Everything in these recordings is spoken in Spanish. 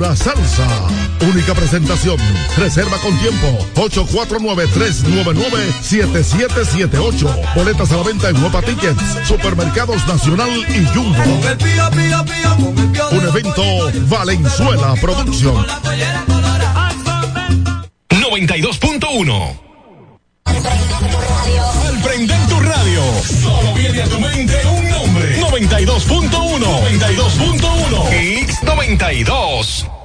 Pura Salsa. Única presentación. Reserva con tiempo. 849-399-7778. Boletas a la venta en Nueva Tickets, Supermercados Nacional y Jumbo. Un evento Valenzuela Producción. 92.1 Al prender tu radio, solo viene a tu mente un nombre. 92.1 92.1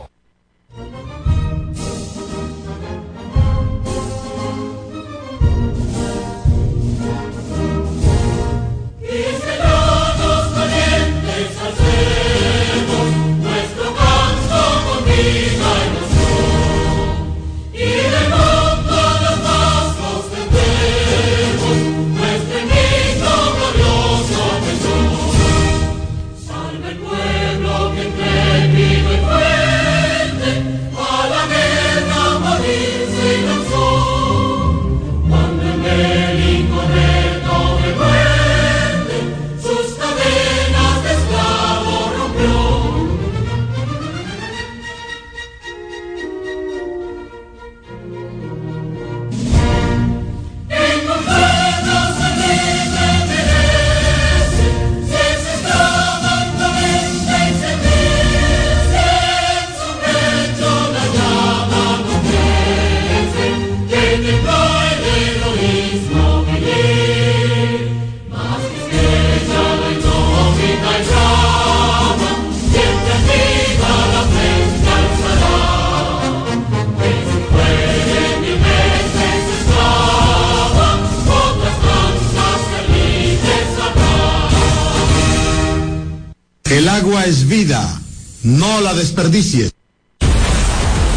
X92 es vida, no la desperdicies.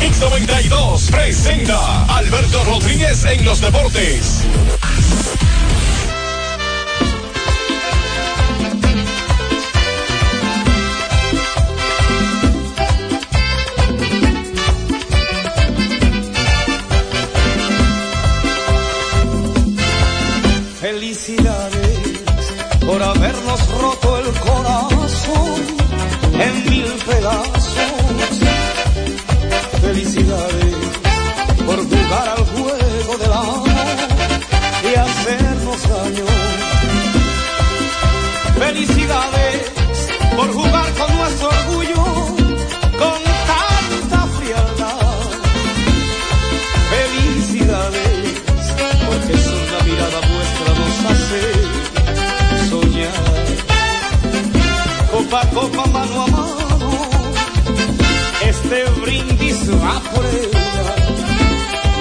X92 presenta Alberto Rodríguez en los deportes. Felicidades por habernos roto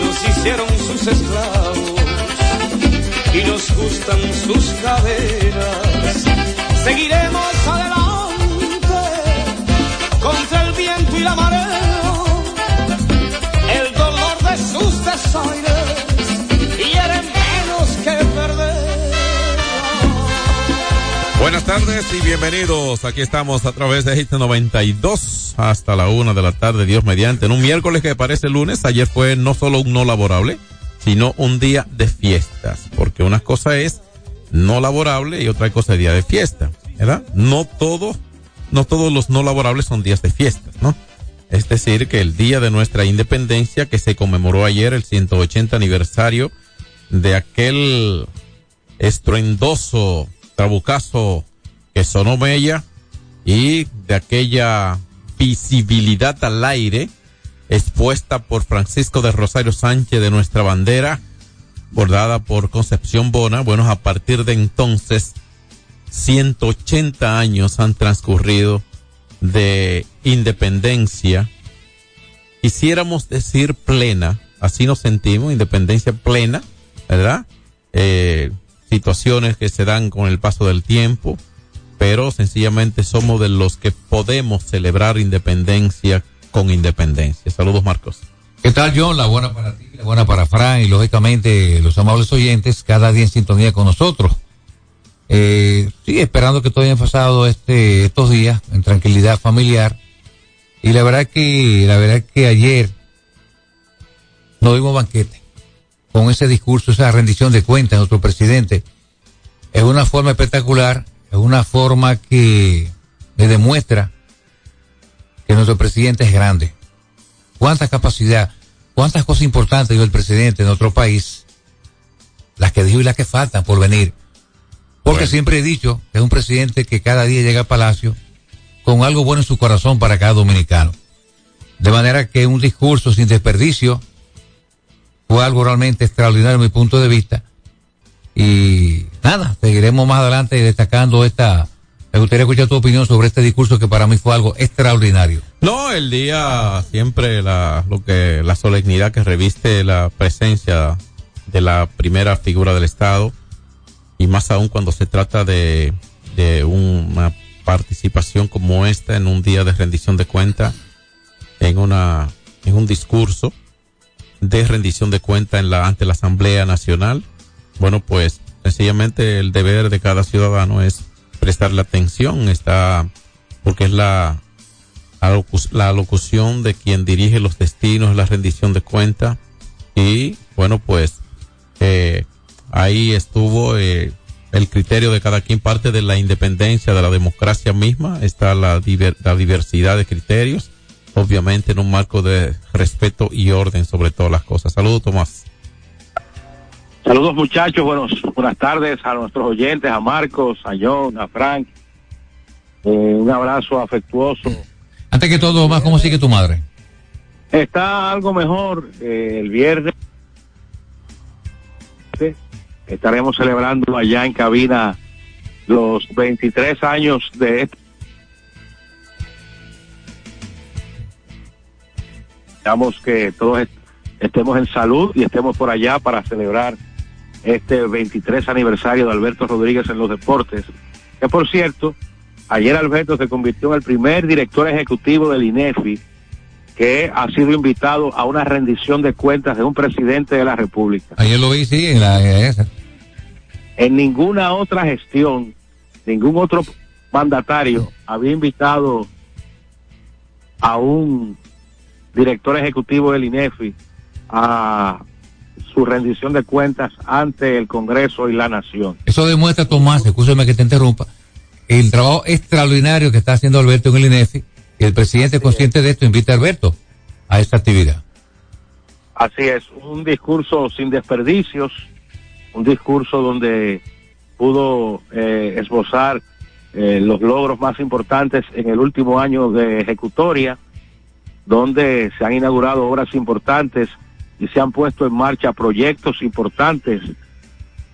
nos hicieron sus esclavos y nos gustan sus caderas. Seguiremos adelante contra el viento y la marea, el dolor de sus desaires y eres menos que perder. Buenas tardes y bienvenidos. Aquí estamos a través de Hit 92 hasta la una de la tarde, Dios mediante. En un miércoles que parece lunes, ayer fue no solo un no laborable, sino un día de fiestas. Porque una cosa es no laborable y otra cosa es día de fiesta, ¿verdad? No todo, no todos los no laborables son días de fiestas, ¿no? Es decir, que el día de nuestra independencia que se conmemoró ayer, el 180 aniversario de aquel estruendoso trabucazo que sonó Mella y de aquella visibilidad al aire expuesta por Francisco de Rosario Sánchez de nuestra bandera, bordada por Concepción Bona. Bueno, a partir de entonces, 180 años han transcurrido de independencia. Quisiéramos decir plena, así nos sentimos, independencia plena, ¿verdad? Eh, situaciones que se dan con el paso del tiempo, pero sencillamente somos de los que podemos celebrar independencia con independencia. Saludos, Marcos. ¿Qué tal, John? La buena para ti, la buena para Fran y lógicamente los amables oyentes cada día en sintonía con nosotros. Eh, sí, esperando que todo haya pasado este, estos días en tranquilidad familiar. Y la verdad que, la verdad que ayer no dimos banquete con ese discurso, esa rendición de cuentas de nuestro presidente. Es una forma espectacular, es una forma que le demuestra que nuestro presidente es grande. Cuánta capacidad, cuántas cosas importantes dio el presidente en otro país, las que dijo y las que faltan por venir. Porque siempre he dicho que es un presidente que cada día llega al Palacio con algo bueno en su corazón para cada dominicano. De manera que un discurso sin desperdicio fue algo realmente extraordinario desde mi punto de vista. Y nada, seguiremos más adelante destacando esta... Me gustaría escuchar tu opinión sobre este discurso que para mí fue algo extraordinario. No, el día siempre la, lo que, la solemnidad que reviste la presencia de la primera figura del Estado y más aún cuando se trata de, de una participación como esta en un día de rendición de cuenta, en una, en un discurso de rendición de cuenta en la, ante la Asamblea Nacional. Bueno, pues sencillamente el deber de cada ciudadano es prestarle atención, está, porque es la, la locución de quien dirige los destinos, la rendición de cuenta. Y bueno, pues eh, ahí estuvo eh, el criterio de cada quien, parte de la independencia de la democracia misma, está la, la diversidad de criterios, obviamente en un marco de respeto y orden sobre todas las cosas. Saludos, Tomás. Saludos muchachos, buenos, buenas tardes a nuestros oyentes, a Marcos, a John, a Frank. Eh, un abrazo afectuoso. Antes que todo, más, ¿cómo sigue tu madre? Está algo mejor eh, el viernes estaremos celebrando allá en cabina los 23 años de este. Esperamos que todos estemos en salud y estemos por allá para celebrar este 23 aniversario de Alberto Rodríguez en los deportes. Que por cierto, ayer Alberto se convirtió en el primer director ejecutivo del INEFI que ha sido invitado a una rendición de cuentas de un presidente de la República. Ayer lo vi, sí, en la esa. En ninguna otra gestión, ningún otro mandatario había invitado a un director ejecutivo del INEFI a su rendición de cuentas ante el Congreso y la Nación. Eso demuestra, Tomás, escúchame que te interrumpa, el trabajo extraordinario que está haciendo Alberto en el INEFI y el presidente consciente de esto invita a Alberto a esta actividad. Así es, un discurso sin desperdicios, un discurso donde pudo eh, esbozar eh, los logros más importantes en el último año de ejecutoria, donde se han inaugurado obras importantes y se han puesto en marcha proyectos importantes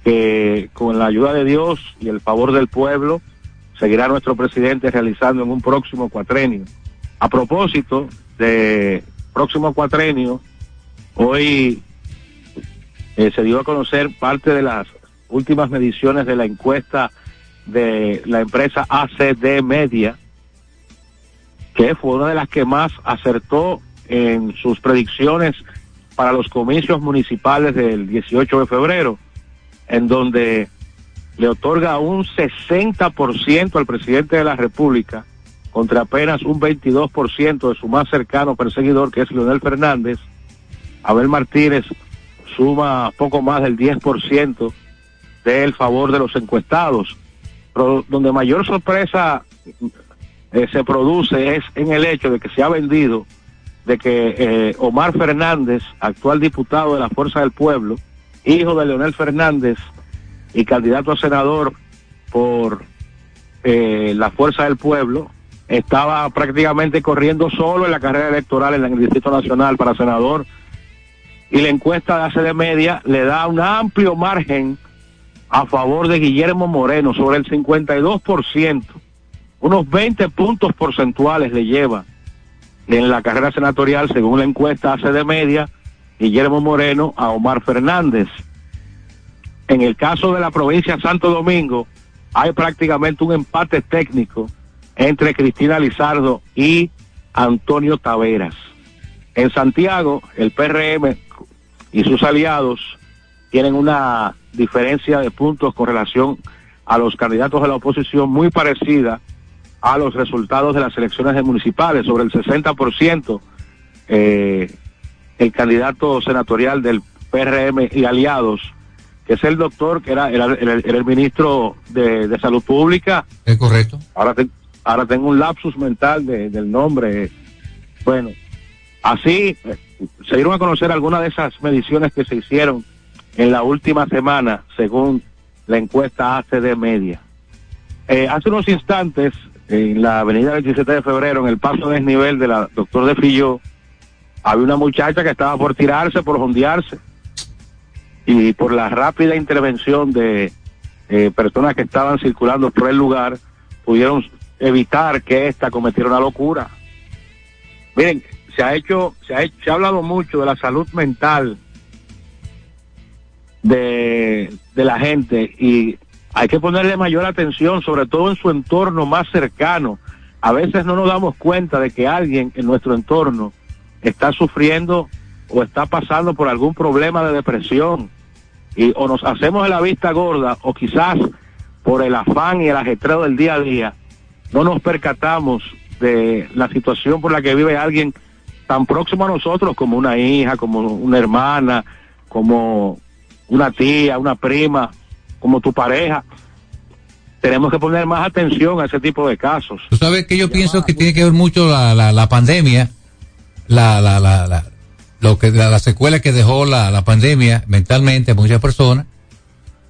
que con la ayuda de Dios y el favor del pueblo seguirá nuestro presidente realizando en un próximo cuatrenio. A propósito de próximo cuatrenio, hoy eh, se dio a conocer parte de las últimas mediciones de la encuesta de la empresa ACD Media, que fue una de las que más acertó en sus predicciones para los comicios municipales del 18 de febrero, en donde le otorga un 60% al presidente de la República contra apenas un 22% de su más cercano perseguidor, que es Leonel Fernández. Abel Martínez suma poco más del 10% del favor de los encuestados. Pero donde mayor sorpresa eh, se produce es en el hecho de que se ha vendido de que eh, Omar Fernández, actual diputado de la Fuerza del Pueblo, hijo de Leonel Fernández, y candidato a senador por eh, la Fuerza del Pueblo, estaba prácticamente corriendo solo en la carrera electoral en el Distrito Nacional para senador. Y la encuesta de hace de media le da un amplio margen a favor de Guillermo Moreno, sobre el 52%. Unos 20 puntos porcentuales le lleva en la carrera senatorial, según la encuesta hace de media, Guillermo Moreno a Omar Fernández. En el caso de la provincia de Santo Domingo, hay prácticamente un empate técnico entre Cristina Lizardo y Antonio Taveras. En Santiago, el PRM y sus aliados tienen una diferencia de puntos con relación a los candidatos de la oposición muy parecida a los resultados de las elecciones municipales, sobre el 60%. Eh, el candidato senatorial del PRM y aliados que es el doctor que era, era, el ministro de, de, Salud Pública. Es correcto. Ahora, ahora tengo un lapsus mental de, del nombre. Bueno, así eh, se dieron a conocer algunas de esas mediciones que se hicieron en la última semana, según la encuesta ACD Media. Eh, hace unos instantes, en la avenida 27 de febrero, en el paso desnivel de la doctor de Filló, había una muchacha que estaba por tirarse, por jondearse, y por la rápida intervención de eh, personas que estaban circulando por el lugar, pudieron evitar que ésta cometiera una locura. Miren, se ha hecho, se ha, se ha hablado mucho de la salud mental de la gente y hay que ponerle mayor atención, sobre todo en su entorno más cercano. A veces no nos damos cuenta de que alguien en nuestro entorno está sufriendo o está pasando por algún problema de depresión y o nos hacemos de la vista gorda o quizás por el afán y el ajetreo del día a día no nos percatamos de la situación por la que vive alguien tan próximo a nosotros como una hija, como una hermana, como una tía, una prima, como tu pareja. Tenemos que poner más atención a ese tipo de casos. Tú sabes que yo pienso que tiene que ver mucho la, la, la pandemia, la, la, la, la, lo que, la, la secuela que dejó la, la pandemia mentalmente a muchas personas.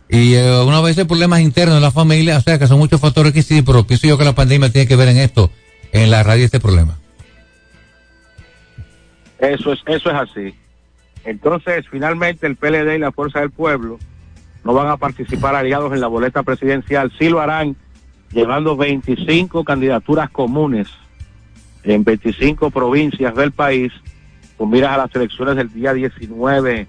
Y eh, una vez problemas internos de la familia, o sea que son muchos factores que sí, pero pienso yo que la pandemia tiene que ver en esto, en la radio este problema. Eso es, eso es así. Entonces, finalmente el PLD y la Fuerza del Pueblo no van a participar aliados en la boleta presidencial, sí lo harán llevando 25 candidaturas comunes en 25 provincias del país, con miras a las elecciones del día 19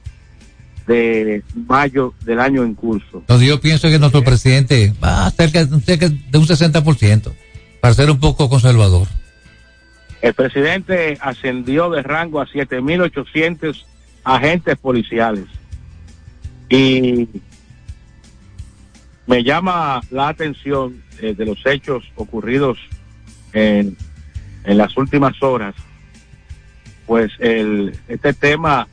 de mayo del año en curso. Entonces yo pienso que nuestro presidente va cerca, cerca de un 60%, para ser un poco conservador. El presidente ascendió de rango a 7.800 agentes policiales. Y me llama la atención eh, de los hechos ocurridos en, en las últimas horas, pues el, este tema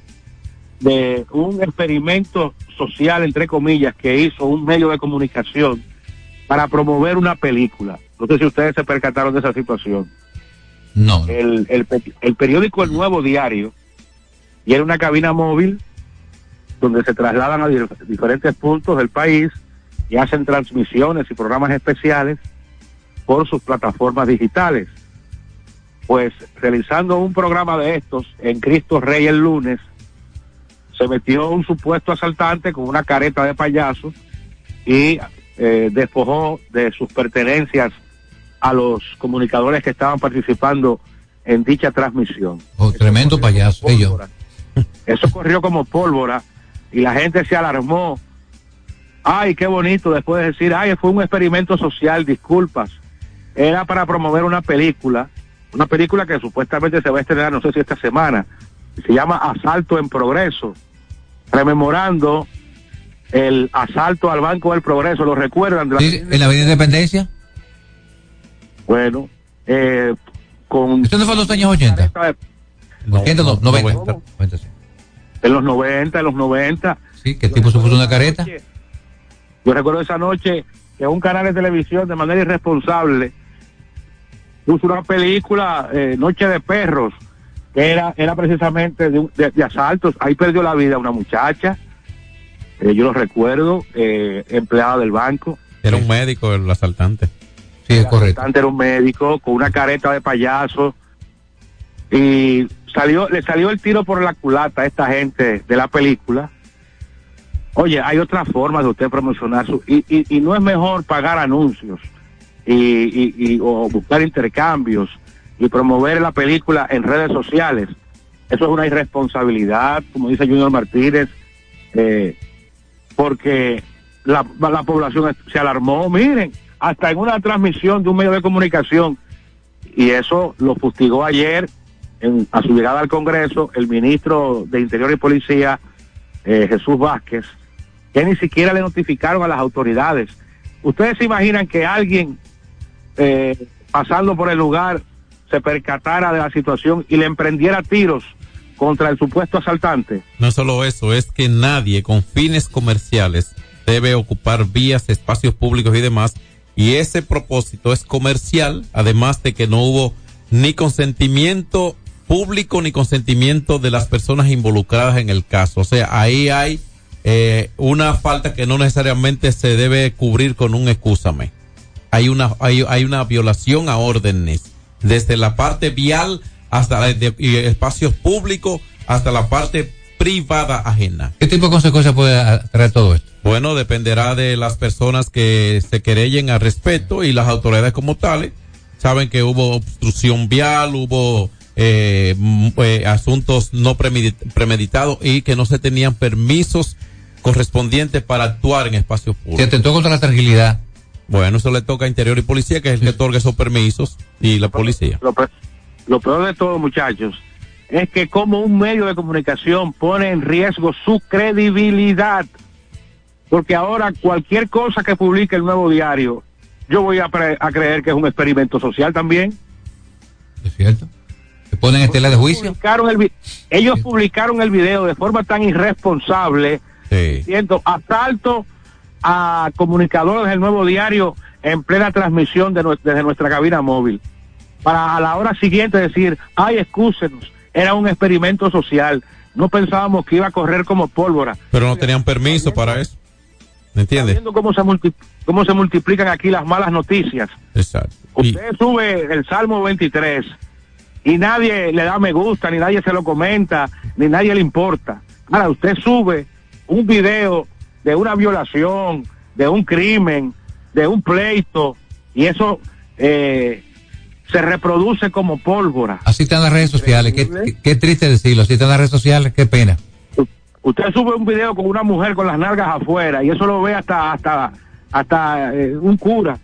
de un experimento social, entre comillas, que hizo un medio de comunicación para promover una película. No sé si ustedes se percataron de esa situación. No. El, el, el periódico El Nuevo Diario, y era una cabina móvil donde se trasladan a di- diferentes puntos del país y hacen transmisiones y programas especiales por sus plataformas digitales. Pues realizando un programa de estos en Cristo Rey el lunes, se metió un supuesto asaltante con una careta de payaso y eh, despojó de sus pertenencias a los comunicadores que estaban participando en dicha transmisión. Oh, tremendo payaso. Eso corrió como pólvora y la gente se alarmó. Ay, qué bonito después de decir, ay, fue un experimento social, disculpas. Era para promover una película, una película que supuestamente se va a estrenar, no sé si esta semana, se llama Asalto en Progreso, rememorando el asalto al Banco del Progreso, ¿lo recuerdan? De la- Sí, en la Avenida Independencia. Bueno, eh, con... ¿Esto no fue en los años 80? 80, no, 90. 90, sí. En los 90, en los 90. Sí, que el tipo se puso una careta. Yo recuerdo esa noche que un canal de televisión de manera irresponsable puso una película, eh, Noche de Perros, que era, era precisamente de, un- de- de asaltos. Ahí perdió la vida una muchacha, eh, yo lo recuerdo, eh, empleada del banco. Era un médico el asaltante. Sí, es correcto. asaltante era un médico con una careta de payaso y salió le salió el tiro por la culata a esta gente de la película oye hay otra forma de usted promocionar su y, y, y no es mejor pagar anuncios y, y, y- o buscar intercambios y promover la película en redes sociales. Eso es una irresponsabilidad como dice Junior Martínez eh, porque la, la población se alarmó, miren, hasta en una transmisión de un medio de comunicación, y eso lo fustigó ayer a su llegada al Congreso el ministro de Interior y Policía, eh, Jesús Vázquez, que ni siquiera le notificaron a las autoridades. ¿Ustedes se imaginan que alguien eh, pasando por el lugar se percatara de la situación y le emprendiera tiros contra el supuesto asaltante? No solo eso, es que nadie con fines comerciales debe ocupar vías, espacios públicos y demás. Y ese propósito es comercial, además de que no hubo ni consentimiento público ni consentimiento de las personas involucradas en el caso. O sea, ahí hay eh, una falta que no necesariamente se debe cubrir con un excúsame. Hay una, hay, hay una violación a órdenes, desde la parte vial hasta la de, espacios públicos hasta la parte privada ajena. ¿Qué tipo de consecuencias puede traer todo esto? Bueno, dependerá de las personas que se querellen al respeto y las autoridades como tales. Saben que hubo obstrucción vial, hubo eh, eh, asuntos no premeditados y que no se tenían permisos correspondientes para actuar en espacios públicos. Se atentó contra la tranquilidad. Bueno, eso le toca a Interior y Policía, que es el que otorga esos permisos, y la policía. Lo, lo peor de todo, muchachos, es que como un medio de comunicación pone en riesgo su credibilidad. Porque ahora cualquier cosa que publique el nuevo diario, yo voy a, a creer que es un experimento social también. Es cierto. Se ponen en tela de juicio. ellos publicaron el video de forma tan irresponsable, siendo asalto a comunicadores del nuevo diario en plena transmisión de desde nuestra cabina móvil. Para a la hora siguiente decir, ay, excúsenos, era un experimento social. No pensábamos que iba a correr como pólvora. Pero no tenían permiso para eso. ¿Me entiendes? Viendo cómo se, cómo se multiplican aquí las malas noticias. Exacto. Usted sube el Salmo 23 y nadie le da me gusta, ni nadie se lo comenta, ni nadie le importa. Ahora, usted sube un video de una violación, de un crimen, de un pleito, y eso eh, se reproduce como pólvora. Así están las redes sociales, qué, qué, triste decirlo, así están las redes sociales, qué pena. Usted sube un video con una mujer con las nalgas afuera y eso lo ve hasta hasta hasta eh, un cura.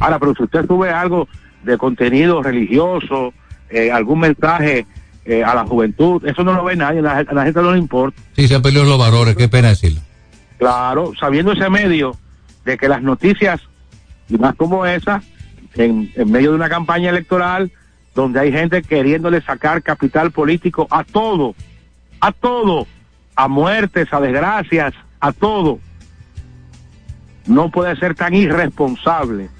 Ahora, pero si usted sube algo de contenido religioso, eh, algún mensaje eh, a la juventud, eso no lo ve nadie, a la, gente no le importa. Sí, se han perdido los valores, qué pena decirlo. Claro, sabiendo ese medio de que las noticias, y más como esa, en, en medio de una campaña electoral, donde hay gente queriéndole sacar capital político a todo, a todo, a muertes, a desgracias, a todo, no puede ser tan irresponsable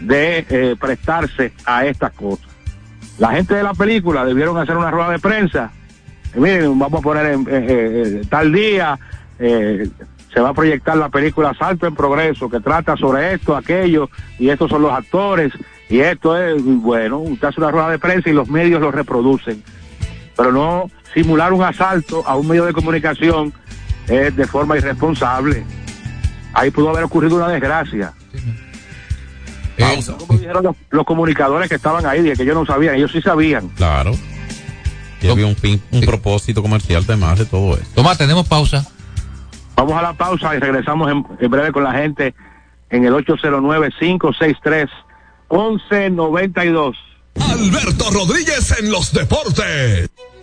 de eh, prestarse a estas cosas. La gente de la película debieron hacer una rueda de prensa. miren, vamos a poner en, tal día, eh, se va a proyectar la película Salto en Progreso, que trata sobre esto, aquello, y estos son los actores, y esto es, bueno, usted hace una rueda de prensa y los medios lo reproducen. Pero no simular un asalto a un medio de comunicación de forma irresponsable. Ahí pudo haber ocurrido una desgracia. Como dijeron los, comunicadores que estaban ahí, que ellos no sabían, ellos sí sabían. Claro. Y había un, un propósito comercial además de todo eso. Toma, tenemos pausa. Vamos a la pausa y regresamos en, breve con la gente en el 809-563-1192. Alberto Rodríguez en los deportes.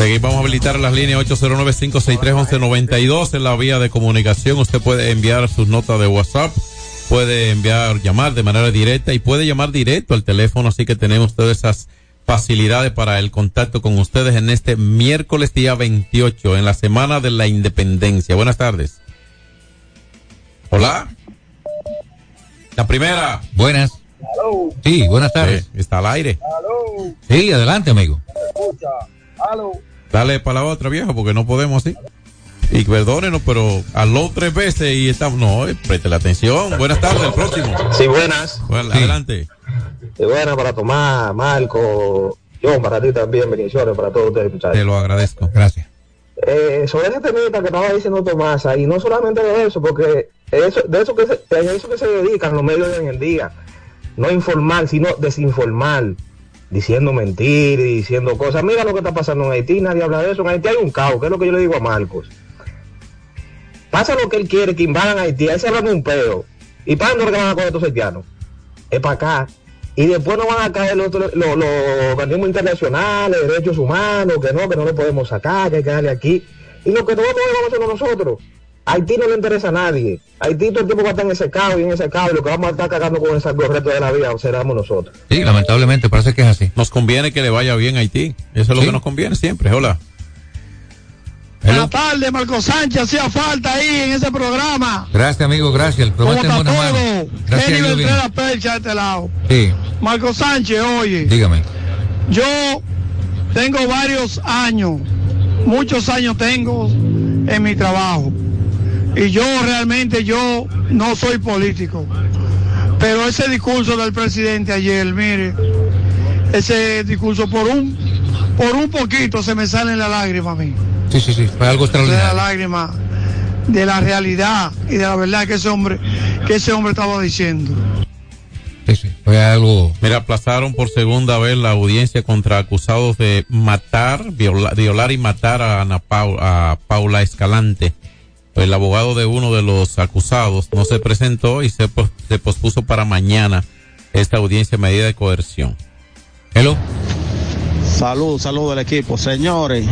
Seguimos, vamos a habilitar las líneas 809-563-1192 en la vía de comunicación. Usted puede enviar sus notas de WhatsApp, puede enviar, llamar de manera directa y puede llamar directo al teléfono, así que tenemos todas esas facilidades para el contacto con ustedes en este miércoles día 28, en la Semana de la Independencia. Buenas tardes. Hola. La primera. Buenas. Sí, buenas tardes. Sí, está al aire. Sí, adelante, amigo. Escucha. Dale para la otra, viejo, porque no podemos así. Y perdónenos, pero aló tres veces y estamos. No, eh, preste la atención. Buenas tardes, el próximo. Sí, buenas. Bueno, Adelante. Sí, buenas para Tomás, Marco, John, para ti también, bendiciones para todos ustedes, muchachos. Te lo agradezco. Gracias. Eh, sobre ese temita que estaba diciendo Tomás, y no solamente de eso, porque eso, de eso que se, de eso que se dedican los medios de hoy en día, no informar, sino desinformar, diciendo mentiras y diciendo cosas. Mira lo que está pasando en Haití, nadie habla de eso. En Haití hay un caos, que es lo que yo le digo a Marcos. Pasa lo que él quiere, que invadan Haití, ahí se un peo. ¿Y para dónde van a coger estos haitianos? Es para acá. Y después no van a caer los, los, los organismos internacionales, derechos humanos, que no, que no lo podemos sacar, que hay que darle aquí. Y lo que todos a hacer nosotros. Haití no le interesa a nadie. Haití todo el tiempo va a estar en ese caos y en ese caos. Y lo que vamos a estar cagando con ese correcto de la vida seremos nosotros. Sí, lamentablemente parece que es así. Nos conviene que le vaya bien a Haití. Eso es lo Sí. que nos conviene siempre. Hola. Buenas tardes, Marco Sánchez. Hacía falta ahí en ese programa. Gracias, amigo, gracias. El ¿Cómo programa está todo? Gracias la percha de este lado. Sí, Marco Sánchez, oye, dígame. yo tengo varios años, muchos años tengo en mi trabajo. Y yo realmente, yo no soy político. Pero ese discurso del presidente ayer, mire, ese discurso por un, por un poquito se me salen las lágrimas a mí. Sí, sí, sí, fue algo de la extraordinario. lágrima de la realidad y de la verdad que ese hombre que ese hombre estaba diciendo. Sí, sí, fue algo. Mira, aplazaron por segunda vez la audiencia contra acusados de matar, viola- violar y matar a Ana Pau- a Paula Escalante. El abogado de uno de los acusados no se presentó y se, se pospuso para mañana esta audiencia a medida de coerción. Hello. Salud, salud del equipo. Señores,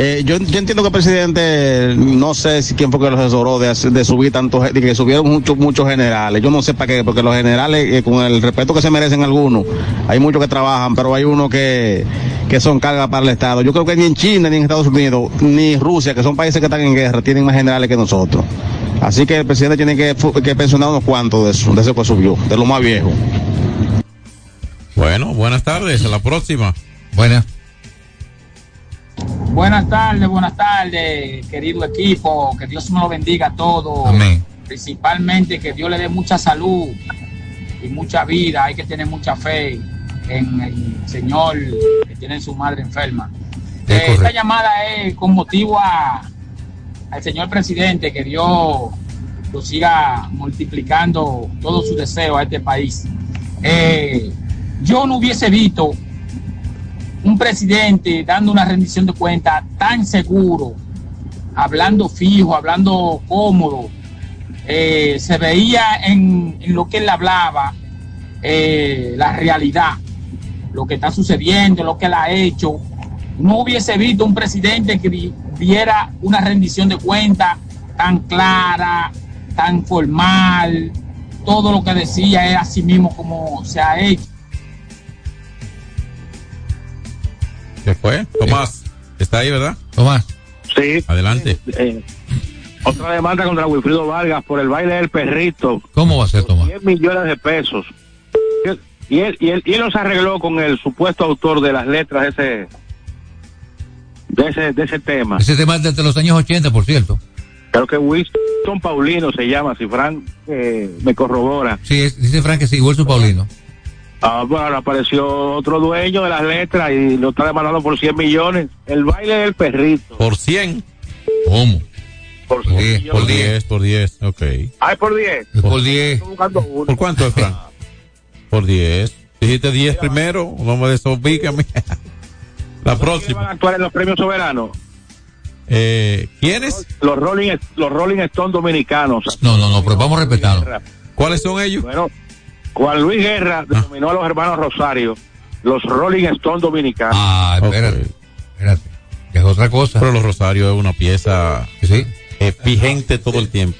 eh, yo, yo entiendo que el presidente, no sé si quién fue que lo asesoró de, subir tantos, de que subieron muchos muchos generales. Yo no sé para qué, porque los generales, eh, con el respeto que se merecen algunos, hay muchos que trabajan, pero hay unos que, que son cargas para el Estado. Yo creo que ni en China, ni en Estados Unidos, ni Rusia, que son países que están en guerra, tienen más generales que nosotros. Así que el presidente tiene que, que pensionar unos cuantos de eso, de eso que subió, de lo más viejo. Bueno, buenas tardes, a la próxima. Buenas. Buenas tardes, buenas tardes, querido equipo. Que Dios me lo bendiga a todos. Amén. Principalmente que Dios le dé mucha salud y mucha vida. Hay que tener mucha fe en el Señor que tiene su madre enferma. Eh, esta llamada es con motivo a, al señor presidente que Dios lo siga multiplicando todo su deseo a este país. Eh, yo no hubiese visto un presidente dando una rendición de cuentas tan seguro, hablando fijo, hablando cómodo. Eh, se veía en, lo que él hablaba eh, la realidad, lo que está sucediendo, lo que él ha hecho. No hubiese visto un presidente que di- diera una rendición de cuentas tan clara, tan formal. Todo lo que decía es así mismo como se ha hecho. ¿Qué fue? Tomás, está ahí, ¿verdad? Tomás. Sí. Adelante. Eh, otra demanda contra Wilfrido Vargas por el baile del perrito. ¿Cómo va a ser, Tomás? 10 millones de pesos. Y él, y él, y él los arregló con el supuesto autor de las letras de ese, de ese, de ese tema. Ese tema es desde los años 80, por cierto. Creo que Winston Paulino se llama, si Frank eh, me corrobora. Sí, es- dice Frank que sí, Wilson Paulino. Ah, bueno, apareció otro dueño de las letras y lo está demandando por 100 millones. El baile del perrito. Por 100. ¿Cómo? Por Por 100 10, por millones. 10, por 10, ok. Ay, por 10. Por 10. Estoy buscando uno. ¿Por cuánto es, Fran? Por 10. Dijiste 10 primero, no me desobígame. La ¿Quiénes van próxima. a actuar en los premios soberanos? Eh, ¿Quiénes? Los Rolling, los Rolling Stones dominicanos. No, no, no, pero vamos a respetarlo. ¿Cuáles son ellos? Bueno, Juan Luis Guerra Ah. denominó a los hermanos Rosario los Rolling Stones dominicanos. Ah, espérate, espérate. Que es otra cosa. Pero los Rosarios es una pieza Sí. eh, vigente todo el tiempo.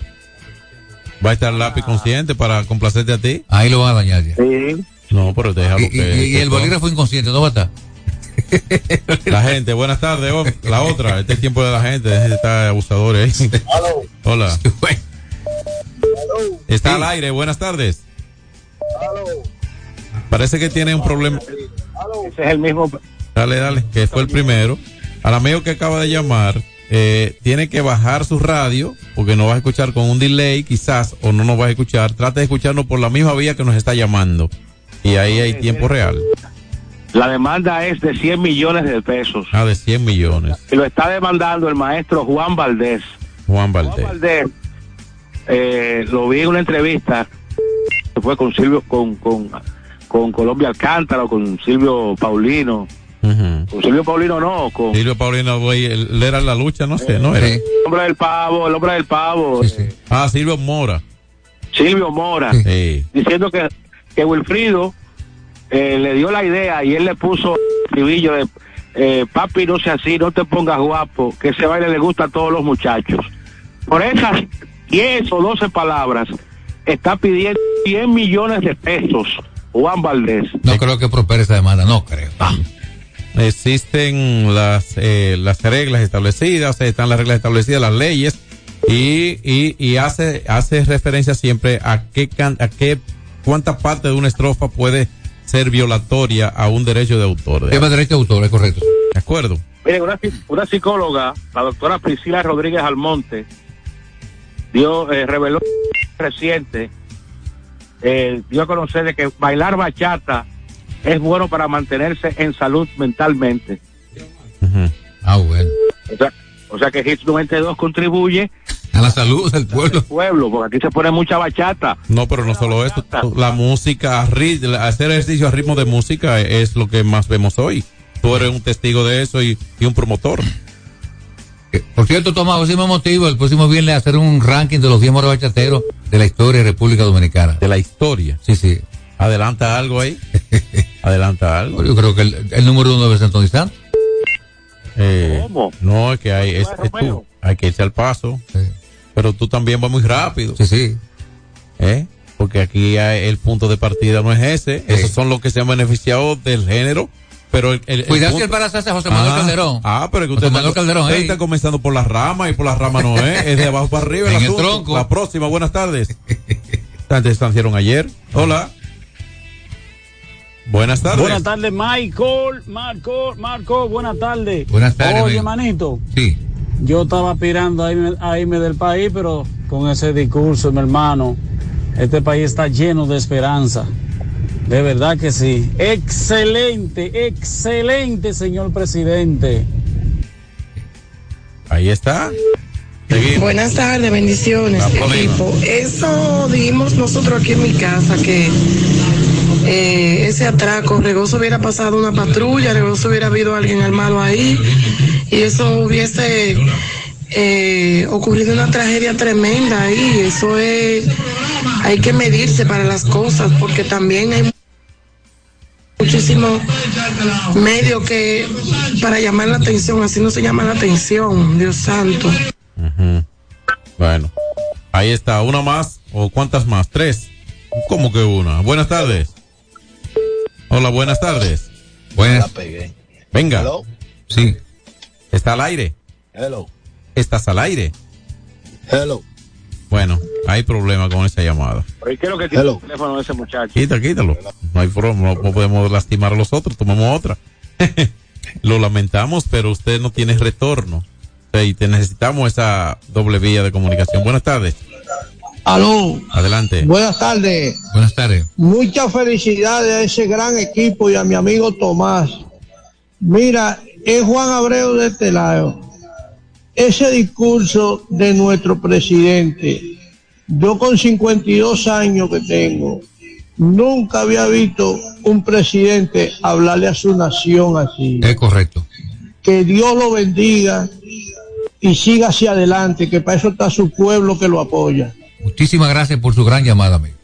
¿Va a estar lápiz consciente para complacerte a ti? Ahí lo van a dañar ya. Sí. No, pero déjalo Y, y- que... y que el todo- bolígrafo inconsciente, ¿no va a estar? La gente, buenas tardes. oh, La otra, este es tiempo de la gente. deje de estar abusadores ahí. Hola. Está al aire, buenas tardes. Parece que tiene un problema. Ese es el mismo. Dale, dale, que fue el primero. Al amigo que acaba de llamar, eh, tiene que bajar su radio, porque no va a escuchar con un delay, quizás, o no nos va a escuchar. Trate de escucharnos por la misma vía que nos está llamando. Y ahí hay tiempo real. La demanda es de 100 millones de pesos. Ah, de 100 millones. Y lo está demandando el maestro Juan Valdés. Juan Juan Valdés. Valdés, eh, lo vi en una entrevista fue con Silvio, con, con, con Colombia Alcántara, o con Silvio Paulino. Con Silvio Paulino no, con Silvio Paulino, güey, él era la lucha, no sé, ¿no era? el hombre del pavo, el hombre del pavo, eh, Ah, Silvio Mora. Silvio Mora, Sí. diciendo que, que Wilfrido eh, le dio la idea y él le puso el estribillo de eh, papi no sea así, no te pongas guapo, que ese baile le gusta a todos los muchachos. Por esas 10 o 12 palabras está pidiendo 100 millones de pesos Juan Valdés. No creo que prospere esa demanda, no creo. Existen las, eh, las reglas establecidas, están las reglas establecidas, las leyes, y, y, y hace, hace referencia siempre a qué, can- a qué, cuánta parte de una estrofa puede ser violatoria a un derecho de autor. De derecho de autor, es correcto. ¿De acuerdo? Miren, una, una psicóloga, la doctora Priscila Rodríguez Almonte, dio, eh, reveló reciente, eh, dio a conocer de que bailar bachata es bueno para mantenerse en salud mentalmente. Ah, bueno. O sea, o sea que Hits 92 contribuye A la salud del pueblo. pueblo, porque aquí se pone mucha bachata. No, pero no solo eso, la música, hacer ejercicio a ritmo de música es lo que más vemos hoy. Tú eres un testigo de eso y, y un promotor. Por cierto, Tomás, ese mismo motivo, el próximo viernes hacer un ranking de los 10 moros bachateros de la historia de República Dominicana. De la historia. Sí, sí. Adelanta algo ahí. Adelanta algo. Yo creo que el, el número uno debe ser Santos. Eh, ¿Cómo? No, es que hay, es, es tú, hay que irse al paso. Pero tú también vas muy rápido. Sí, sí. ¿Eh? Porque aquí hay- el punto de partida no es ese. Esos son los que se han beneficiado del género Pero el, el, Cuidado si punto- el para hace José Manuel Ah, Calderón. Ah, pero que usted, Calderón, está comenzando por las ramas y por las ramas no es, es de abajo para arriba. En el asunto. tronco. La próxima, buenas tardes. Te distanciaron ayer. Hola. Buenas tardes. Buenas tardes, Michael, Marco, Marco, buenas tardes. Buenas tardes, Oye, amigo. manito. Sí. Yo estaba aspirando a irme, a irme del país, pero con ese discurso, mi hermano, este país está lleno de esperanza. De verdad que sí. Excelente, excelente, señor presidente. Ahí está. Seguimos. Buenas tardes, bendiciones, equipo. Eso dijimos nosotros aquí en mi casa, que eh, ese atraco, Regoso hubiera pasado una patrulla, Regoso hubiera habido alguien armado ahí, y eso hubiese eh, ocurrido una tragedia tremenda ahí. Eso es, hay que medirse para las cosas, porque también hay muchísimos medios que para llamar la atención, así no se llama la atención, Dios santo. Bueno, ahí está. ¿Una más? ¿O cuántas más? ¿Tres? ¿Cómo que una? Buenas tardes. Hola, buenas tardes. Buenas. Venga. Hello. Sí. ¿Está al aire? Hello. ¿Estás al aire? Hello. Bueno, hay problema con esa llamada. Pero ¿y qué es lo que tiene el teléfono de ese muchacho? Quita, quítalo. No hay problema, no, no podemos lastimar a los otros, tomemos otra. Lo lamentamos, pero usted no tiene retorno. Y te necesitamos esa doble vía de comunicación. Buenas tardes. Aló, Adelante. buenas tardes. Buenas tardes. Muchas felicidades a ese gran equipo y a mi amigo Tomás. Mira, es Juan Abreu de este lado. Ese discurso de nuestro presidente, yo con 52 años que tengo, nunca había visto un presidente hablarle a su nación así. Es correcto. Que Dios lo bendiga y siga hacia adelante, que para eso está su pueblo que lo apoya. Muchísimas gracias por su gran llamada, amigo.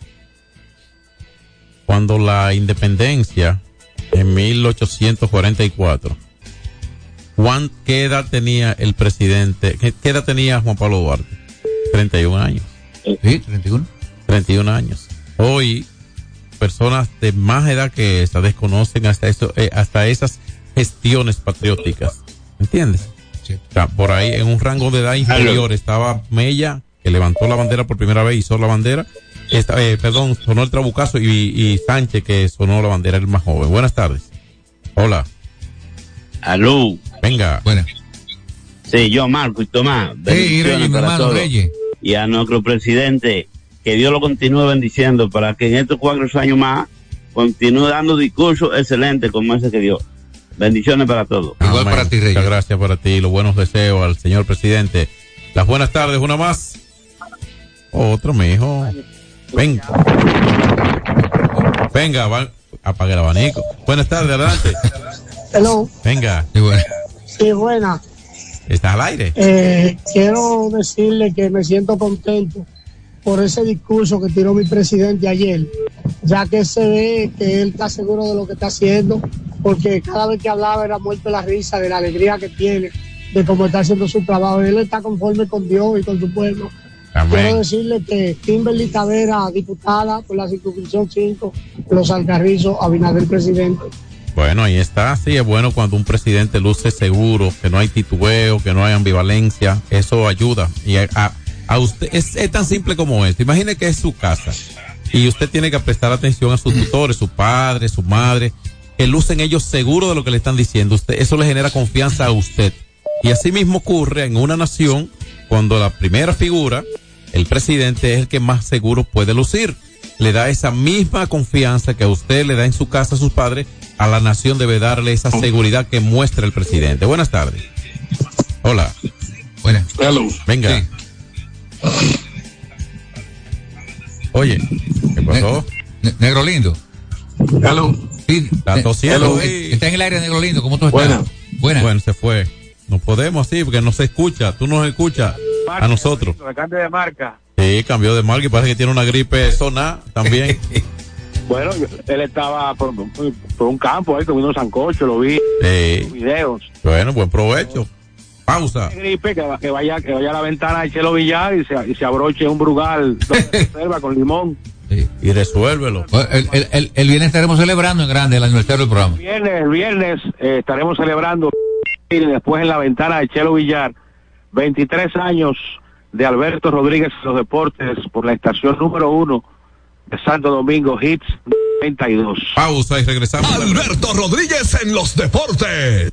Cuando la independencia, en 1844, Juan, ¿qué edad tenía el presidente? ¿Qué, qué edad tenía Juan Pablo Duarte? 31 años. Sí, 31. 31 años. Hoy, personas de más edad que esa desconocen hasta eso, eh, hasta esas gestiones patrióticas. ¿Entiendes? O sea, por ahí, en un rango de edad inferior, estaba Mella, que levantó la bandera por primera vez, hizo la bandera. Esta- eh, perdón, sonó el trabucazo y, y Sánchez, que sonó la bandera, el más joven. Buenas tardes. Hola. Aló. Venga. Buenas. Sí, yo, Marco y Tomás. Bendiciones Reyes, mi para hermano, todos. Reyes. Y a nuestro presidente, que Dios lo continúe bendiciendo para que en estos cuatro años más continúe dando discursos excelentes como ese que dio. Bendiciones para todos. Igual para ti, Muchas gracias para ti. Los buenos deseos al señor presidente. Las buenas tardes, una más. Otro, mijo. Venga. Venga, va, apague el abanico. Buenas tardes, adelante. Hello. Venga, Sí, buena. estás al aire. Eh, quiero decirle que me siento contento por ese discurso que tiró mi presidente ayer, ya que se ve que él está seguro de lo que está haciendo, porque cada vez que hablaba era muerto la risa de la alegría que tiene, de cómo está haciendo su trabajo. Él está conforme con Dios y con su pueblo. Quiero decirle que Kimberly Tavera, diputada por la circunscripción 5, Los Alcarrizos, Abinader presidente. Bueno, ahí está. Sí, es bueno cuando un presidente luce seguro, que no hay titubeo, que no hay ambivalencia. Eso ayuda. Y a, a- a usted, es, es tan simple como esto. Imagine que es su casa y usted tiene que prestar atención a sus tutores, su padre, su madre, que lucen ellos seguros de lo que le están diciendo. Usted, eso le genera confianza a usted. Y así mismo ocurre en una nación cuando la primera figura, el presidente, es el que más seguro puede lucir. Le da esa misma confianza que a usted le da en su casa a sus padres, a la nación debe darle esa seguridad que muestra el presidente. Buenas tardes. Hola. Buenas. Venga. Oye, ¿qué pasó? Ne- negro lindo. Hello. Sí, Está ne- tosiendo. eh, Está en el aire, negro lindo. ¿Cómo tú estás? Buena. Buena. Bueno, se fue. No podemos así porque no se escucha. Tú nos escuchas a nosotros. Cambio de marca. Sí, cambió de marca y parece que tiene una gripe zona también. Bueno, él estaba por, por un campo ahí comiendo sancocho, lo vi, videos. Bueno, buen provecho. Pausa. gripe, que, que vaya que vaya a la ventana de Chelo Villar y se, y se abroche un brugal reserva con limón. y resuélvelo. Pues, El, el, el, el viernes estaremos celebrando en grande el aniversario del programa. Viernes, el viernes eh, estaremos celebrando y después en la ventana de Chelo Villar 23 años de Alberto Rodríguez en los deportes por la estación número uno de Santo Domingo Hits 92. Pausa y regresamos. Alberto Rodríguez en los deportes.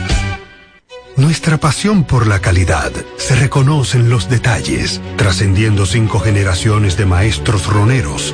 Nuestra pasión por la calidad se reconoce en los detalles, trascendiendo cinco generaciones de maestros roneros,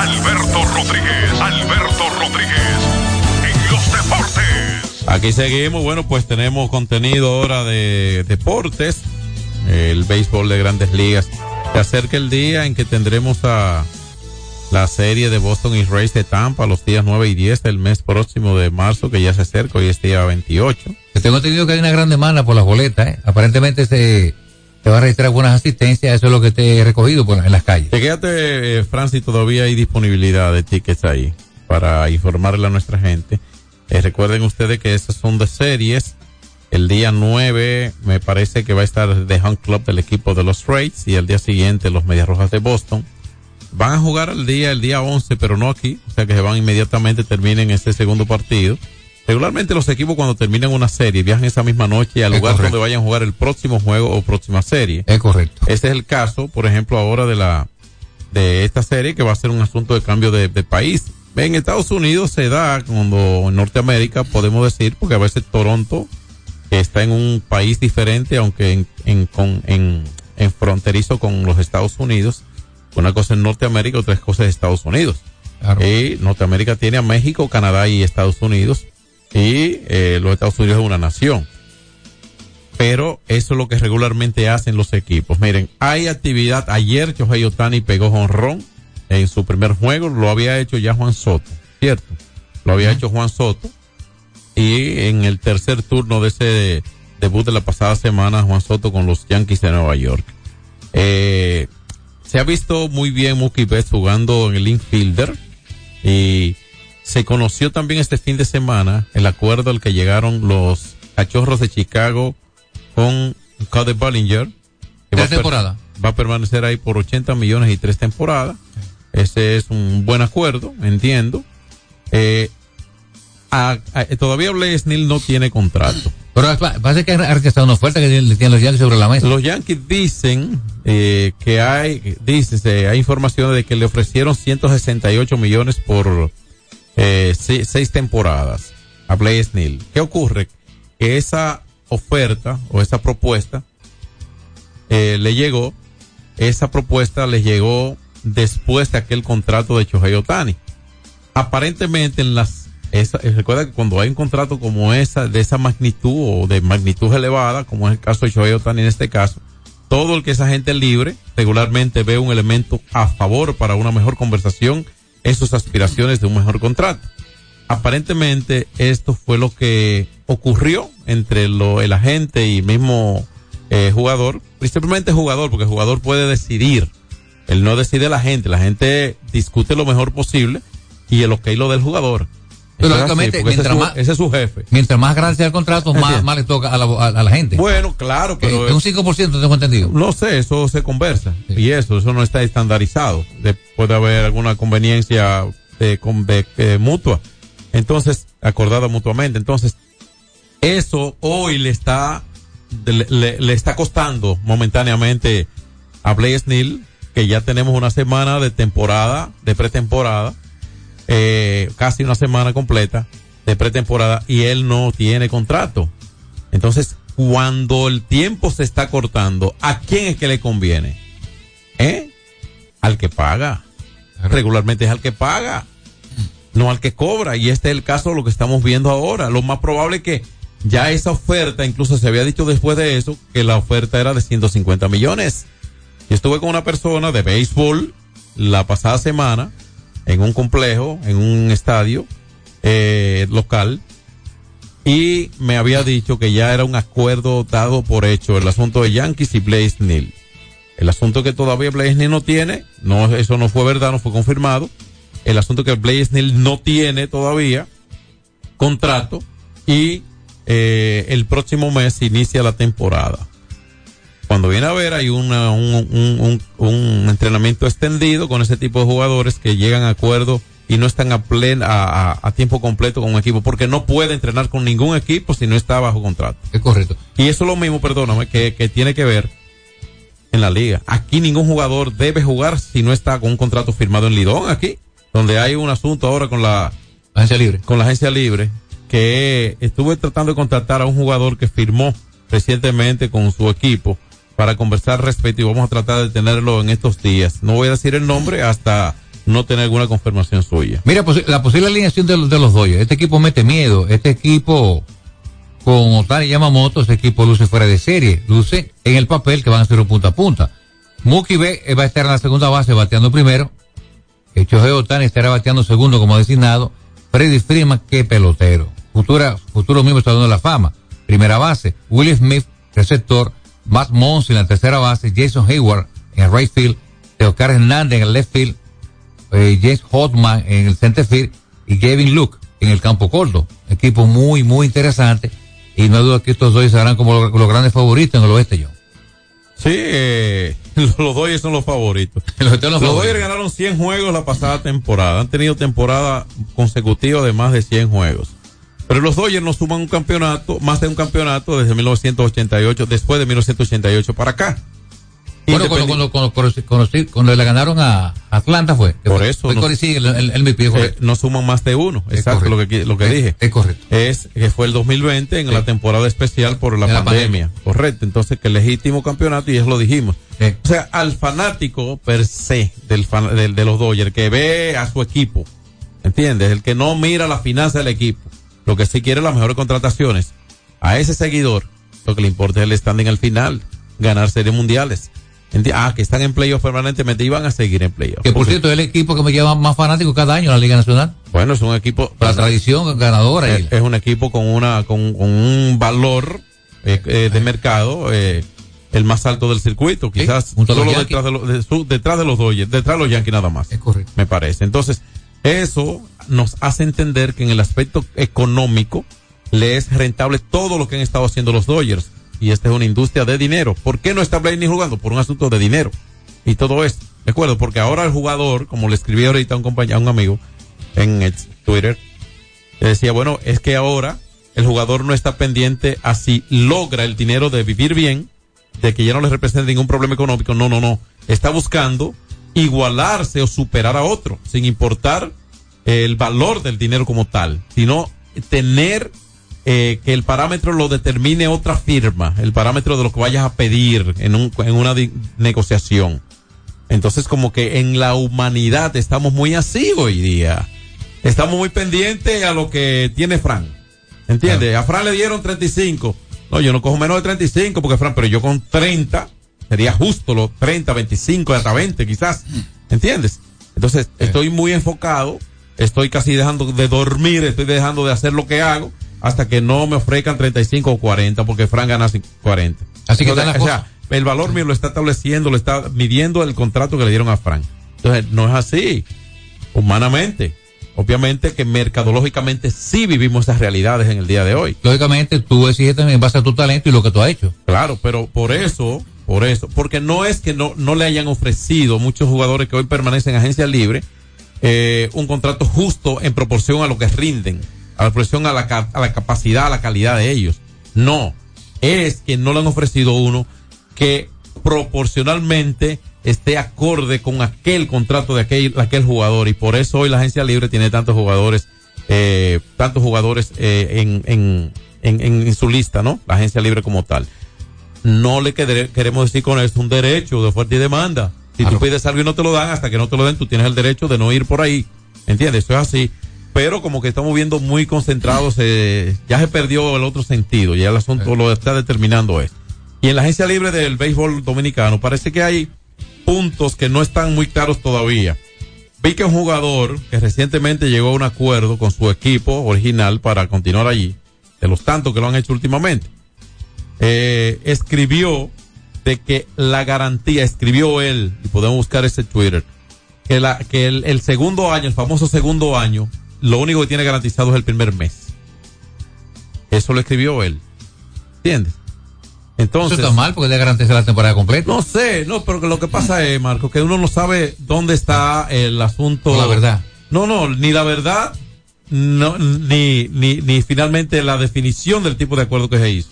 Alberto Rodríguez, Alberto Rodríguez, en los deportes. Aquí seguimos, bueno, pues tenemos contenido ahora de deportes, el béisbol de grandes ligas. Se acerca el día en que tendremos a la serie de Boston y Rays de Tampa los días 9 y 10 del mes próximo de marzo, que ya se acerca, hoy es día 28. Tengo entendido que hay una gran demanda por las boletas, ¿eh? Aparentemente se, se va a registrar buenas asistencias, eso es lo que te he recogido por, en las calles. Chequéate, eh, Francis, todavía hay disponibilidad de tickets ahí para informarle a nuestra gente. Eh, recuerden ustedes que esas son de series. El día 9 me parece que va a estar The Hunt Club del equipo de los Rays y el día siguiente los Medias Rojas de Boston. van a jugar el día, el día 11, pero no aquí, o sea que se van inmediatamente, terminen ese segundo partido. Regularmente los equipos cuando terminan una serie viajan esa misma noche al Es lugar correcto. donde vayan a jugar el próximo juego o próxima serie. Es correcto. Este es el caso, por ejemplo, ahora de la de esta serie que va a ser un asunto de cambio de, de país. En Estados Unidos se da cuando en Norteamérica podemos decir, porque a veces Toronto está en un país diferente, aunque en, en, con, en, en fronterizo con los Estados Unidos. Una cosa es Norteamérica, otra cosa es Estados Unidos. Y Norteamérica tiene a México, Canadá y Estados Unidos. Y eh, los Estados Unidos es una nación pero eso es lo que regularmente hacen los equipos. Miren, hay actividad. Ayer Shohei Otani pegó jonrón en su primer juego, lo había hecho ya Juan Soto, ¿cierto? Lo había hecho Juan Soto. Y en el tercer turno de ese debut de la pasada semana, Juan Soto con los Yankees de Nueva York. Eh, se ha visto muy bien Mookie Betts jugando en el infielder y se conoció también este fin de semana el acuerdo al que llegaron los cachorros de Chicago con Cody Ballinger. Tres temporadas. Va a permanecer ahí por 80 millones y tres temporadas. Ese es un buen acuerdo, entiendo. Eh, a- a- todavía Blaze Snell no tiene contrato. Pero parece que ha rechazado una oferta que le tienen los Yankees sobre la mesa. Los Yankees dicen eh, que hay, dice, hay información de que le ofrecieron 168 millones por eh, se- seis temporadas a Blaze Snell. ¿Qué ocurre? Que esa oferta o esa propuesta eh, le llegó, esa propuesta le llegó después de aquel contrato de Shohei Otani. Aparentemente en las esa, eh, recuerda que cuando hay un contrato como esa, de esa magnitud o de magnitud elevada, como es el caso de Shohei Otani en este caso, todo el que es agente libre regularmente ve un elemento a favor para una mejor conversación sus aspiraciones de un mejor contrato. Aparentemente esto fue lo que ocurrió entre lo, el agente y mismo eh, jugador, principalmente jugador, porque el jugador puede decidir, él no decide la gente, la gente discute lo mejor posible y el ok lo del jugador. Pero es ese, es mientras su, más- ese es su jefe. Mientras más grande sea el contrato, más, más le toca a la, a- a la gente. Bueno, claro, pero Eh, un 5% tengo entendido. No sé, eso se conversa. Y eso, eso no está estandarizado. De- puede haber alguna conveniencia de, de- eh, mutua. Entonces, acordada mutuamente. Entonces, eso hoy le está, le, le- le está costando momentáneamente a Blaze Neal, que ya tenemos una semana de temporada, de pretemporada, eh, casi una semana completa de pretemporada y él no tiene contrato. Entonces, cuando el tiempo se está cortando, ¿a quién es que le conviene? ¿Eh? Al que paga. Regularmente es al que paga, no al que cobra. Y este es el caso de lo que estamos viendo ahora. Lo más probable es que ya esa oferta, incluso se había dicho después de eso, que la oferta era de 150 millones. Yo estuve con una persona de béisbol la pasada semana en un complejo, en un estadio eh, local, y me había dicho que ya era un acuerdo dado por hecho el asunto de Yankees y Blaze Neal. El asunto que todavía Blaze Neal no tiene, no, eso no fue verdad, no fue confirmado. El asunto que Blaze Neal no tiene todavía contrato y eh, el próximo mes inicia la temporada. Cuando viene a ver hay una, un, un, un, entrenamiento extendido con ese tipo de jugadores que llegan a acuerdo y no están a, plen, a, a, a tiempo completo con un equipo porque no puede entrenar con ningún equipo si no está bajo contrato. Es correcto. Y eso es lo mismo, perdóname, que, que tiene que ver en la liga. Aquí ningún jugador debe jugar si no está con un contrato firmado en Lidón aquí, donde hay un asunto ahora con la agencia libre. Con la agencia libre que estuve tratando de contratar a un jugador que firmó recientemente con su equipo para conversar respecto y vamos a tratar de tenerlo en estos días. No voy a decir el nombre hasta no tener alguna confirmación suya. Mira, la posible alineación de, los- de. Este equipo mete miedo. Este equipo, con Otani Yamamoto, este equipo luce fuera de serie. Luce en el papel que van a ser un punta a punta. Mookie B eh, va a estar en la segunda base bateando primero. Shohei Otani estará bateando segundo como designado. Freddy Freeman, qué pelotero. Futura, futuro miembro de la Fama. Primera base. Will Smith, receptor. Matt Mons en la tercera base. Jason Hayward en el right field. Teocar Hernández en el left field. eh, James Hotman en el center field. Y Gavin Luke en el campo corto. Equipo muy, muy interesante. Y no dudo que estos dos serán como los, los grandes favoritos en el oeste, John. Sí, eh, los Dodgers son los favoritos. Los, Los. Dodgers ganaron 100 juegos la pasada temporada. Han tenido temporada consecutiva de más de 100 juegos. Pero los Dodgers no suman un campeonato, más de un campeonato desde 1988, después de 1988 para acá. Bueno, cuando, cuando, cuando, cuando, cuando- cuando le ganaron a Atlanta fue. Por fue- eso fue no- Corey el, el MVP, Eh, no suman más de uno, exacto lo que, lo que Es- dije. Es correcto. Es que fue el 2020 en la temporada especial por la pandemia. Correcto, entonces que legítimo campeonato y eso lo dijimos. O sea, al fanático per se del, fan- del- de los Dodgers que ve a su equipo, ¿entiendes? El que no mira la finanza del equipo, lo que sí quiere las mejores contrataciones. A ese seguidor, lo que le importa es el standing al final, ganar series mundiales. Ah, que están en playoffs permanentemente y van a seguir en playoffs. Que por cierto es el equipo que me lleva más fanáticos cada año en la Liga Nacional. bueno, es un equipo. La tradición ganadora. Es, es un equipo con una con, con un valor eh, eh, de mercado eh, el más alto del circuito, quizás solo detrás de, los, de su- detrás de los Dodgers, detrás de los Yankees nada más. Es correcto. Me parece. Entonces, eso nos hace entender que en el aspecto económico le es rentable todo lo que han estado haciendo los Dodgers. Y esta es una industria de dinero. ¿Por qué no está Blaney jugando? Por un asunto de dinero. Y todo esto. ¿De acuerdo? Porque ahora el jugador, como le escribí ahorita a un compañero, a un amigo en eh, Twitter, decía, bueno, es que ahora el jugador no está pendiente a si logra el dinero de vivir bien, de que ya no le representa ningún problema económico. No, no, no. Está buscando igualarse o superar a otro, sin importar el valor del dinero como tal, sino tener eh, que el parámetro lo determine otra firma, el parámetro de lo que vayas a pedir en, un, en una negociación. Entonces, como que en la humanidad estamos muy así hoy día. Estamos muy pendientes a lo que tiene Fran. ¿Entiendes? A Fran le dieron 35. No, yo no cojo menos de 35 porque Fran, pero yo con 30 sería justo los 30, 25, hasta 20 quizás. ¿Entiendes? Entonces, estoy muy enfocado, estoy casi dejando de dormir, estoy dejando de hacer lo que hago hasta que no me ofrezcan 35 o 40 porque Fran gana 40. Así que Entonces, o sea, el valor mío lo está estableciendo, lo está midiendo el contrato que le dieron a Fran. Entonces, no es así, humanamente. Obviamente que mercadológicamente sí vivimos esas realidades en el día de hoy. Lógicamente, tú exiges también en base a tu talento y lo que tú has hecho. Claro, pero por eso, por eso, porque no es que no, no le hayan ofrecido muchos jugadores que hoy permanecen en agencia libre eh, un contrato justo en proporción a lo que rinden, a la proporción a la, a la capacidad, a la calidad de ellos. No, es que no le han ofrecido uno que proporcionalmente esté acorde con aquel contrato de aquel, aquel jugador y por eso hoy la agencia libre tiene tantos jugadores, eh, tantos jugadores eh, en, en, en, en su lista, ¿no? La agencia libre como tal. No le quere- queremos decir con esto un derecho de oferta y demanda. Si tú pides algo y no te lo dan, hasta que no te lo den, tú tienes el derecho de no ir por ahí. ¿Entiendes? Eso es así. Pero como que estamos viendo muy concentrados, eh, ya se perdió el otro sentido, ya el asunto lo está determinando esto. Y en la agencia libre del béisbol dominicano parece que hay puntos que no están muy claros todavía. Vi que un jugador que recientemente llegó a un acuerdo con su equipo original para continuar allí, de los tantos que lo han hecho últimamente, eh, escribió de que la garantía, escribió él, y podemos buscar ese Twitter, que, la, que el, el segundo año, el famoso segundo año, lo único que tiene garantizado es el primer mes. Eso lo escribió él. ¿Entiendes? Entonces. Eso está mal porque le garantiza la temporada completa. No sé, no, pero lo que pasa es, Marco, que uno no sabe dónde está el asunto. La verdad. No, no, ni la verdad, no, ni, ni, ni finalmente la definición del tipo de acuerdo que se hizo.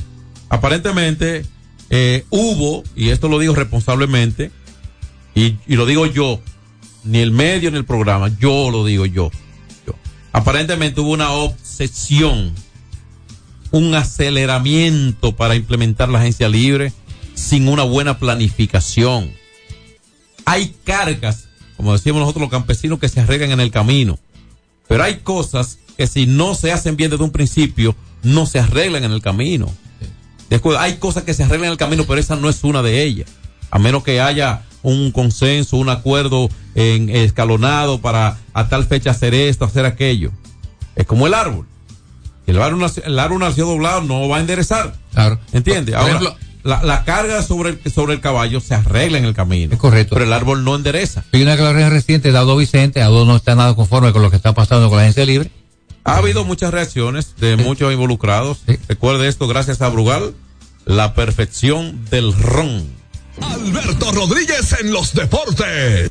Aparentemente, eh, hubo, y esto lo digo responsablemente, y, y lo digo yo, ni el medio ni el programa, yo lo digo yo. yo. Aparentemente hubo una obsesión, un aceleramiento para implementar la agencia libre sin una buena planificación. Hay cargas, como decimos nosotros los campesinos, que se arreglan en el camino. Pero hay cosas que si no se hacen bien desde un principio, no se arreglan en el camino. De acuerdo, hay cosas que se arreglan en el camino, pero esa no es una de ellas. A menos que haya un consenso, un acuerdo en, escalonado para a tal fecha hacer esto, hacer aquello. Es como el árbol. El árbol, nació- el árbol nació doblado, no va a enderezar. Claro. ¿Entiendes? Ahora, ejemplo- la, la carga sobre el, sobre el caballo se arregla en el camino. Es correcto. Pero el árbol no endereza. Hay una declaración reciente de Aldo Vicente, Aldo no está nada conforme con lo que está pasando con la agencia libre. Ha habido muchas reacciones de muchos involucrados. Recuerde esto, gracias a Brugal, la perfección del ron. Alberto Rodríguez en los deportes.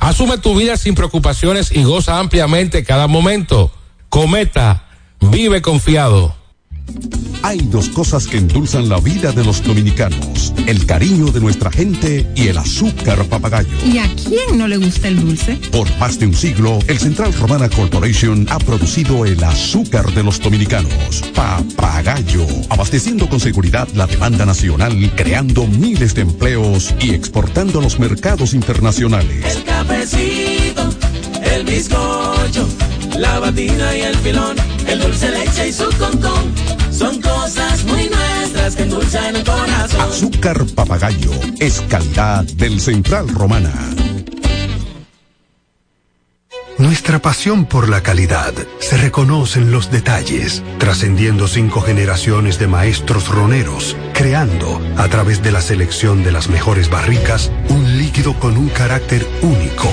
Asume tu vida sin preocupaciones y goza ampliamente cada momento. Cometa, vive confiado. Hay dos cosas que endulzan la vida de los dominicanos: el cariño de nuestra gente y el azúcar papagayo. ¿Y a quién no le gusta el dulce? Por más de un siglo, el Central Romana Corporation ha producido el azúcar de los dominicanos. Papagayo, abasteciendo con seguridad la demanda nacional, creando miles de empleos y exportando a los mercados internacionales. El cafecito, el bizcocho, la batina y el filón, el dulce leche y su concón. Son cosas muy que endulzan el corazón. Azúcar papagayo es calidad del Central Romana. Nuestra pasión por la calidad se reconoce en los detalles, trascendiendo cinco generaciones de maestros roneros, creando, a través de la selección de las mejores barricas, un líquido con un carácter único,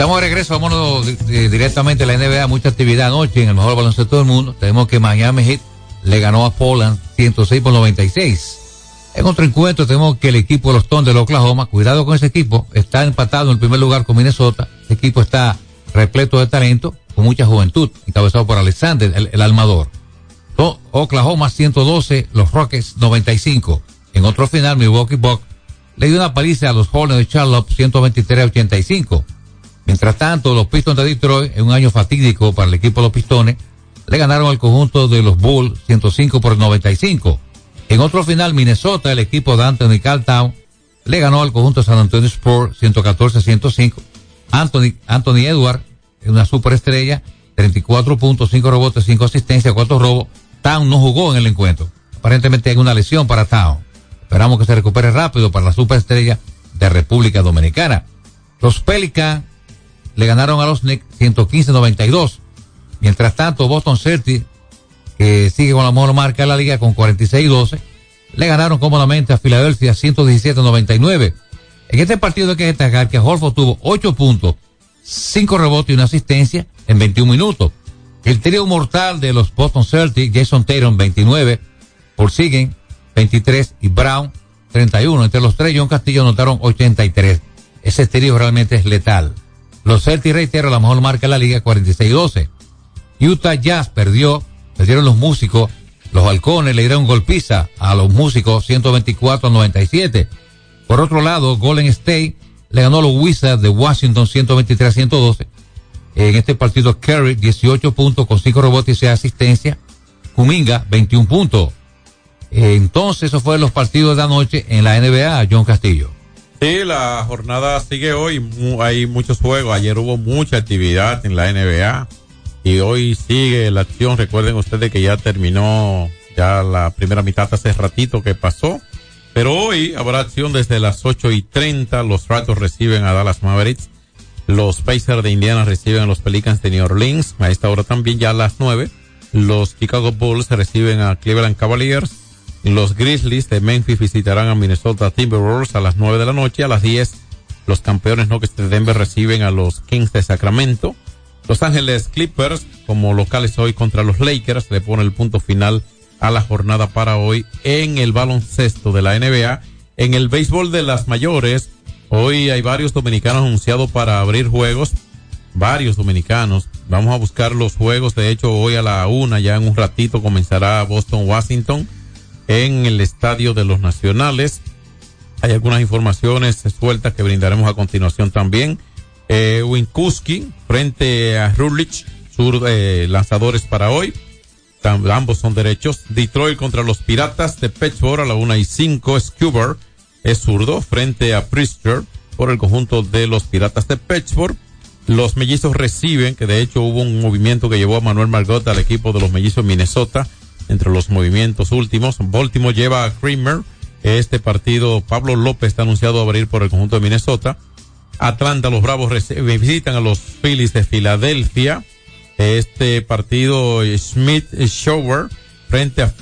Estamos de regreso, vámonos di- directamente a la NBA, mucha actividad anoche en el mejor baloncesto del mundo. Tenemos que Miami Heat le ganó a Poland 106 por 96. En otro encuentro tenemos que el equipo de los Thunder de Oklahoma, cuidado con ese equipo, está empatado en el primer lugar con Minnesota. Ese equipo está repleto de talento, con mucha juventud, encabezado por Alexander, el, el almador. Oklahoma 112, los Rockets 95. En otro final, Milwaukee Bucks le dio una paliza a los Hornets de Charlotte 123 a 85. Mientras tanto, los Pistons de Detroit, en un año fatídico para el equipo de los Pistones, le ganaron al conjunto de los Bulls 105 por 95. En otro final, Minnesota, el equipo de Anthony Caltown, le ganó al conjunto de San Antonio Sport 114-105. Anthony, Anthony Edward, una superestrella, 34 puntos, 5 rebotes, 5 asistencias, 4 robos. Town no jugó en el encuentro. Aparentemente hay una lesión para Town. Esperamos que se recupere rápido para la superestrella de República Dominicana. Los Pelicans le ganaron a los Knicks 115-92. Mientras tanto, Boston Celtics, que sigue con la mejor marca de la liga con 46-12, le ganaron cómodamente a Filadelfia 117-99. En este partido hay que destacar que Horford tuvo 8 puntos, 5 rebotes y una asistencia en 21 minutos. El trío mortal de los Boston Celtics, Jason Tatum 29, Paul Siguen 23 y Brown 31. Entre los tres, John Castillo anotaron 83. Ese trío realmente es letal. Los Celtics, reitero, la mejor marca de la liga 46-12. Utah Jazz perdió, perdieron los músicos, los halcones le dieron golpiza a los músicos 124-97. Por otro lado, Golden State le ganó a los Wizards de Washington 123-112. En este partido, Curry 18 puntos con 5 rebotes y 6 asistencias. Kuminga 21 puntos. Entonces, esos fueron los partidos de anoche en la NBA, John Castillo. Sí, la jornada sigue hoy. Hay muchos juegos. Ayer hubo mucha actividad en la NBA y hoy sigue la acción. Recuerden ustedes que ya terminó ya la primera mitad hace ratito que pasó. Pero hoy habrá acción desde las 8 y 30. Los Ratos reciben a Dallas Mavericks. Los Pacers de Indiana reciben a los Pelicans de New Orleans. A esta hora también ya a las 9. Los Chicago Bulls reciben a Cleveland Cavaliers. Los Grizzlies de Memphis visitarán a Minnesota Timberwolves a las 9 de la noche. A las 10, los campeones Nuggets de Denver reciben a los Kings de Sacramento. Los Ángeles Clippers, como locales hoy contra los Lakers, le pone el punto final a la jornada para hoy en el baloncesto de la NBA. En el béisbol de las mayores, hoy hay varios dominicanos anunciados para abrir juegos. Varios dominicanos. Vamos a buscar los juegos. De hecho, hoy a la una, ya en un ratito, comenzará Boston-Washington en el Estadio de los Nacionales. Hay algunas informaciones sueltas que brindaremos a continuación también. Eh, Winkuski frente a Rulich, sur, eh, lanzadores para hoy. Ambos son derechos. Detroit contra los Piratas de Pittsburgh a la una y cinco. Scuber es zurdo frente a Priester por el conjunto de los Piratas de Pittsburgh. Los mellizos reciben, que de hecho hubo un movimiento que llevó a Manuel Margot al equipo de los mellizos Minnesota entre los movimientos últimos. Baltimore lleva a Kramer. Este partido, Pablo López está anunciado a abrir por el conjunto de Minnesota. Atlanta, los Bravos visitan a los Phillies de Filadelfia. Este partido, Smith Shower frente a,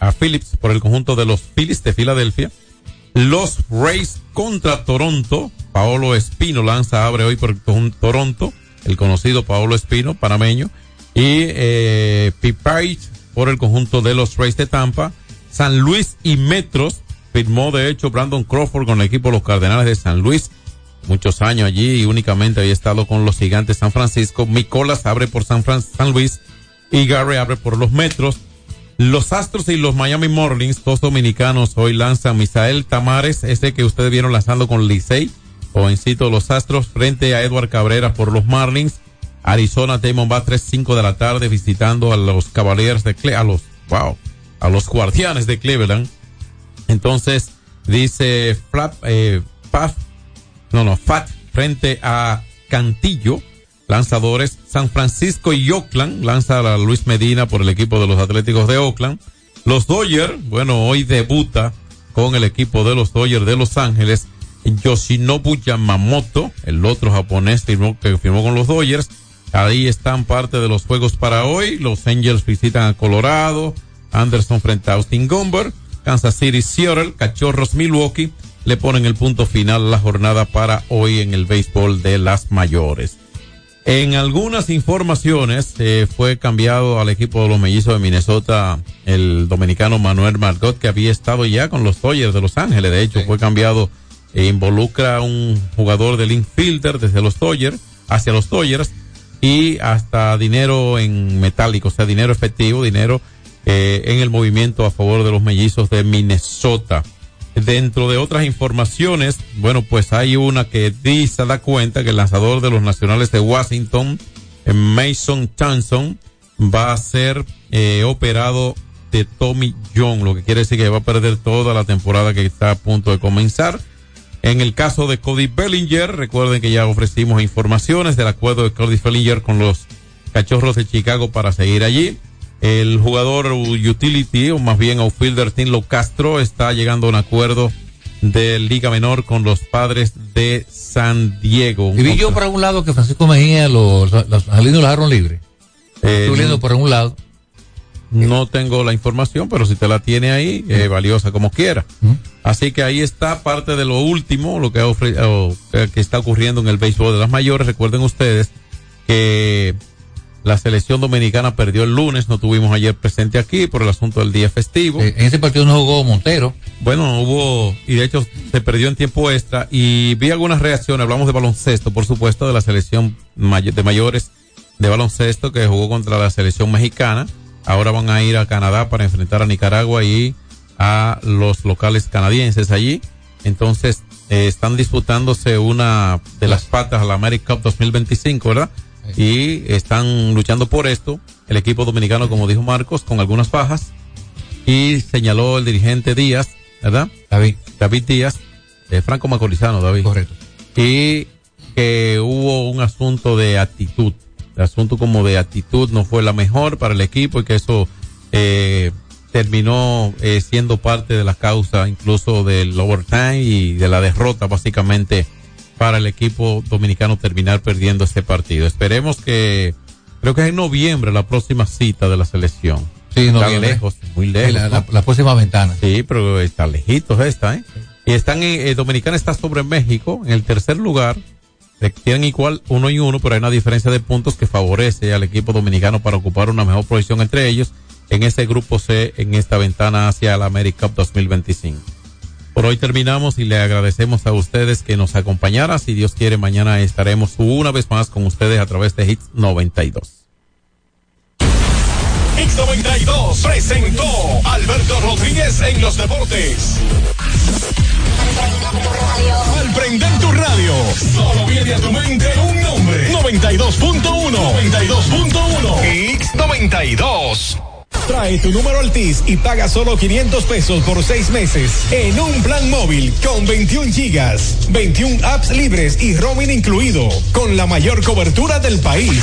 a Phillips por el conjunto de los Phillies de Filadelfia. Los Rays contra Toronto. Paolo Espino lanza, abre hoy por Toronto. El conocido Paolo Espino, panameño. Y eh, por el conjunto de los Rays de Tampa. San Luis y Metros. Firmó de hecho Brandon Crawford con el equipo de los Cardenales de San Luis. Muchos años allí y únicamente había estado con los gigantes San Francisco. Micolas abre por San, San Luis y Gary abre por los Metros. Los Astros y los Miami Marlins, dos dominicanos, hoy lanzan Misael Tamares, ese que ustedes vieron lanzando con Licey, jovencito de los Astros, frente a Edward Cabrera por los Marlins. Arizona a 3-5 de la tarde visitando a los Cavaliers de Cle a los, wow, a los Guardianes de Cleveland. Entonces, dice Flap, eh, no, no, Fat frente a Cantillo, lanzadores. San Francisco y Oakland lanza a Luis Medina por el equipo de los Atléticos de Oakland. Los Dodgers, bueno, hoy debuta con el equipo de los Dodgers de Los Ángeles. Yoshinobu Yamamoto, el otro japonés que firmó con los Dodgers. Ahí están parte de los juegos para hoy. Los Angels visitan a Colorado. Anderson frente a Austin Gomber. Kansas City Seattle. Cachorros Milwaukee. Le ponen el punto final a la jornada para hoy en el béisbol de las mayores. En algunas informaciones eh, fue cambiado al equipo de los mellizos de Minnesota el dominicano Manuel Margot que había estado ya con los Dodgers de Los Ángeles. De hecho, fue cambiado e involucra a un jugador del infielder desde los Dodgers hacia los Dodgers y hasta dinero en metálico, o sea, dinero efectivo, dinero eh, en el movimiento a favor de los mellizos de Minnesota. Dentro de otras informaciones, bueno, pues hay una que dice, da cuenta que el lanzador de los nacionales de Washington, eh, Mason Johnson, va a ser eh, operado de Tommy John, lo que quiere decir que va a perder toda la temporada que está a punto de comenzar. En el caso de Cody Bellinger, recuerden que ya ofrecimos informaciones del acuerdo de Cody Bellinger con los Cachorros de Chicago para seguir allí. El jugador utility, o más bien outfielder Tinlo Castro, está llegando a un acuerdo de Liga Menor con los padres de San Diego. Y vi yo por algún lado que Francisco Mejía, los, los angelinos lo dejaron libre. Eh, por algún lado. No tengo la información, pero si te la tiene ahí, eh, valiosa como quiera. Así que ahí está parte de lo último, lo que, ofre- o, que está ocurriendo en el béisbol de las mayores. Recuerden ustedes que la selección dominicana perdió el lunes, no tuvimos ayer presente aquí por el asunto del día festivo. Eh, en ese partido no jugó Montero. Bueno, hubo, y de hecho se perdió en tiempo extra, y vi algunas reacciones, hablamos de baloncesto, por supuesto, de la selección de mayores de baloncesto que jugó contra la selección mexicana. Ahora van a ir a Canadá para enfrentar a Nicaragua y a los locales canadienses allí. Entonces, eh, están disputándose una de las patas a la America Cup 2025, ¿verdad? Y están luchando por esto. El equipo dominicano, como dijo Marcos, con algunas bajas. Y señaló el dirigente Díaz, ¿verdad? David. David Díaz, eh, Franco Macorizano, David. Correcto. Y que hubo un asunto de actitud. El asunto como de actitud no fue la mejor para el equipo y que eso eh, terminó eh, siendo parte de la causa incluso del overtime y de la derrota básicamente para el equipo dominicano terminar perdiendo este partido. Esperemos que, creo que es en noviembre la próxima cita de la selección. Sí, está noviembre. lejos, muy lejos. La, ¿no? la- la próxima ventana. Sí, pero está lejitos esta, ¿eh? Y están en, eh, Dominicana está sobre México en el tercer lugar. Eh, Tienen igual uno y uno, pero hay una diferencia de puntos que favorece al equipo dominicano para ocupar una mejor posición entre ellos en ese grupo C, en esta ventana hacia la America Cup 2025. Por hoy terminamos y le agradecemos a ustedes que nos acompañaran. Si Dios quiere, mañana estaremos una vez más con ustedes a través de Hits 92. X92 presentó Alberto Rodríguez en los deportes. Al prender tu radio, solo viene a tu mente un nombre. 92.1. 92.1. X92. Trae tu número Altis y paga solo 500 pesos por seis meses en un plan móvil con 21 gigas, 21 apps libres y roaming incluido, con la mayor cobertura del país.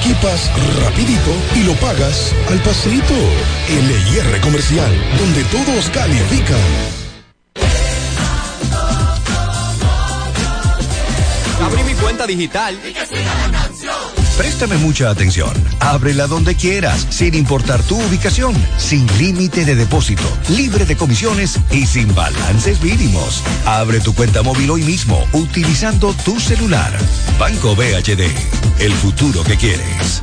equipas rapidito y lo pagas al pasito. LIR Comercial, donde todos califican. Abrí mi cuenta digital. Préstame mucha atención. Ábrela donde quieras, sin importar tu ubicación, sin límite de depósito, libre de comisiones y sin balances mínimos. Abre tu cuenta móvil hoy mismo utilizando tu celular. Banco BHD, el futuro que quieres.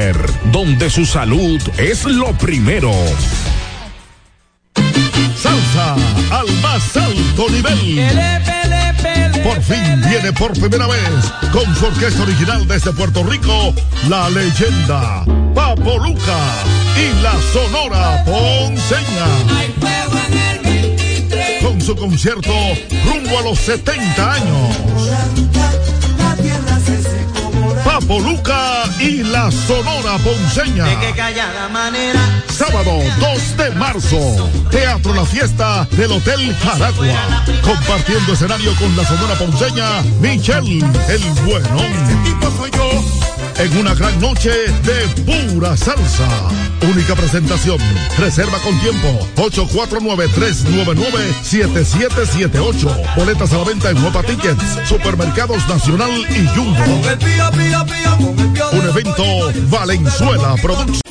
donde su salud es lo primero. Salsa al más alto nivel. Por fin viene por primera vez con su orquesta original desde Puerto Rico, la leyenda Papo Luca y la Sonora Ponceña. Con su concierto rumbo a los 70 años. Papo Luca y la Sonora Ponceña. De que callada manera. Sábado 2 de marzo, Teatro La Fiesta del Hotel Jaragua. Compartiendo escenario con la Sonora Ponceña, Michelle el Buenón. tipo soy yo. En una gran noche de pura salsa. Única presentación. Reserva con tiempo. 849-399-7778. Boletas a la venta en Nueva Tickets. Supermercados Nacional y Jumbo. Un evento Valenzuela Productions.